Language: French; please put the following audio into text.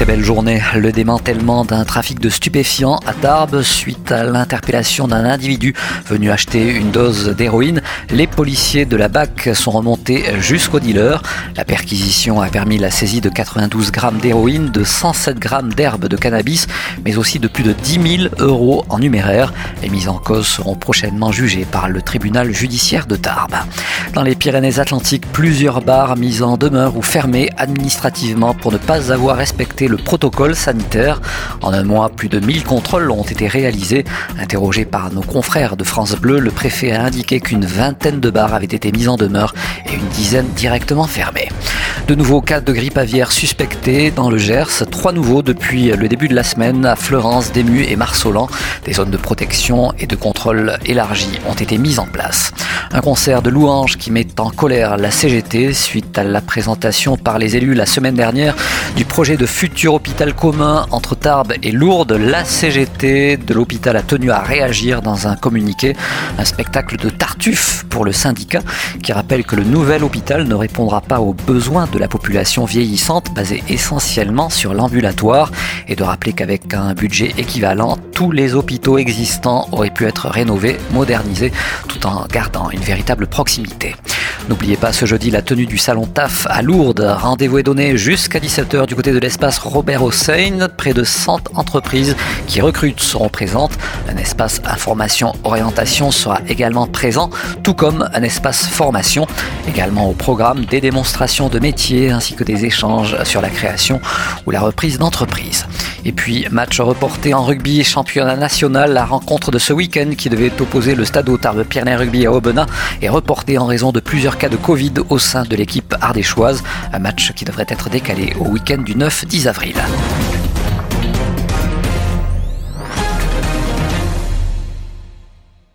très belle journée. Le démantèlement d'un trafic de stupéfiants à Tarbes suite à l'interpellation d'un individu venu acheter une dose d'héroïne. Les policiers de la BAC sont remontés jusqu'au dealer. La perquisition a permis la saisie de 92 grammes d'héroïne, de 107 grammes d'herbe de cannabis, mais aussi de plus de 10 000 euros en numéraire. Les mises en cause seront prochainement jugées par le tribunal judiciaire de Tarbes. Dans les Pyrénées-Atlantiques, plusieurs bars mis en demeure ou fermés administrativement pour ne pas avoir respecté le protocole sanitaire. En un mois, plus de 1000 contrôles ont été réalisés. Interrogé par nos confrères de France Bleu, le préfet a indiqué qu'une vingtaine de bars avaient été mis en demeure et une dizaine directement fermés. De nouveaux cas de grippe aviaire suspectés dans le Gers, trois nouveaux depuis le début de la semaine à Fleurance, Dému et Marsolan. Des zones de protection et de contrôle élargies ont été mises en place. Un concert de louanges qui met en colère la CGT suite à la présentation par les élus la semaine dernière du projet de futur hôpital commun entre Tarbes et Lourdes. La CGT de l'hôpital a tenu à réagir dans un communiqué. Un spectacle de tartuffe pour le syndicat qui rappelle que le nouvel hôpital ne répondra pas aux besoins de la population vieillissante basée essentiellement sur l'ambulatoire et de rappeler qu'avec un budget équivalent, tous les hôpitaux existants auraient pu être rénovés, modernisés tout en gardant une véritable proximité. N'oubliez pas ce jeudi la tenue du salon TAF à Lourdes. Rendez-vous est donné jusqu'à 17h du côté de l'espace Robert Hossein. Près de 100 entreprises qui recrutent seront présentes. Un espace information orientation sera également présent, tout comme un espace formation. Également au programme des démonstrations de métiers ainsi que des échanges sur la création ou la reprise d'entreprise. Et puis, match reporté en rugby, championnat national. La rencontre de ce week-end qui devait opposer le stade Tarbes Pyrénées Rugby à Aubenas est reportée en raison de plusieurs cas de Covid au sein de l'équipe ardéchoise. Un match qui devrait être décalé au week-end du 9-10 avril.